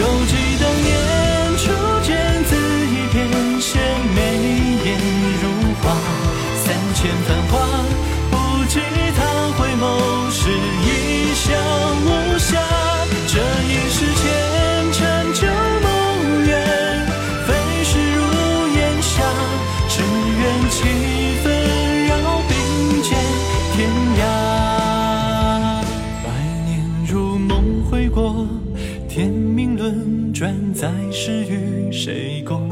犹记当年初见，恣意翩跹，眉眼如画。三千繁华不及他回眸时一笑无暇。这一世前尘旧梦远，飞逝如烟霞。只愿七分扰并肩天涯。百年如梦回过。天命轮转，再世与谁共？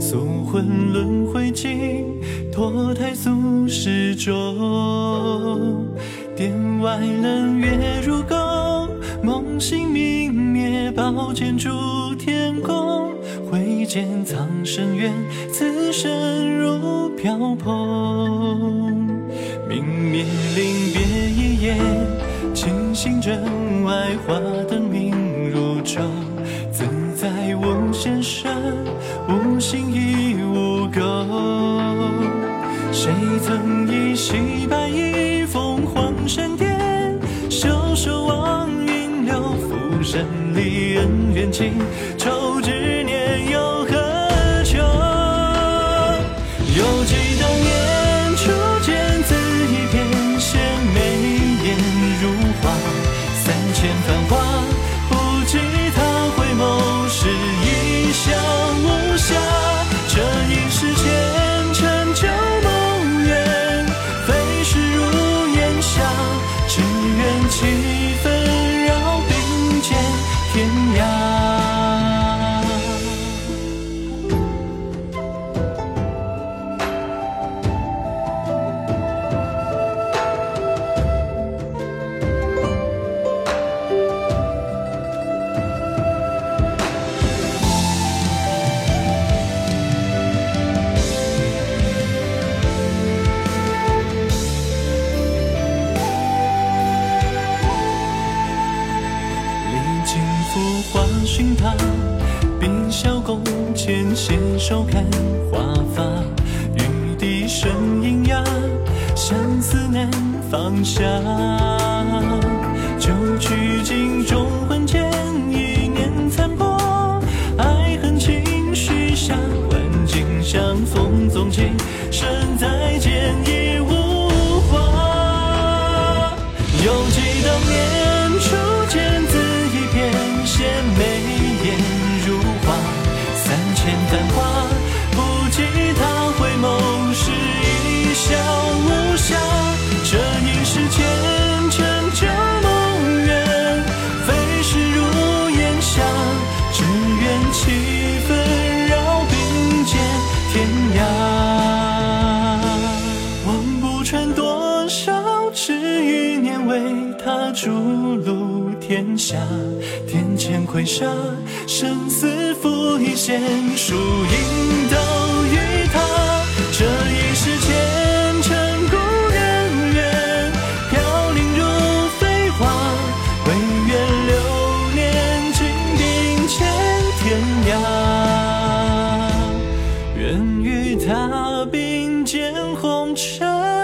宿魂轮回尽，脱胎俗世中。殿外冷月如钩，梦醒明灭，宝剑铸天宫。挥剑藏深渊，此生如飘蓬。明灭临别一夜，清醒枕外花灯。明如昼。自在无限身，无心亦无垢。谁曾一袭白衣，凤凰山巅，袖手望云流，浮生里恩怨情仇几分华寻他，碧霄宫前携手看花发，玉笛声喑哑，相思难放下。旧曲尽中魂牵，一念残破，爱恨情绪下，万径相逢踪迹，身再见已无话。犹记当年为他逐鹿天下，天堑麾沙，生死付一线，输赢都与他。这一世前尘，故人远，飘零如飞花，唯愿流年君并肩天涯。愿与他并肩红尘。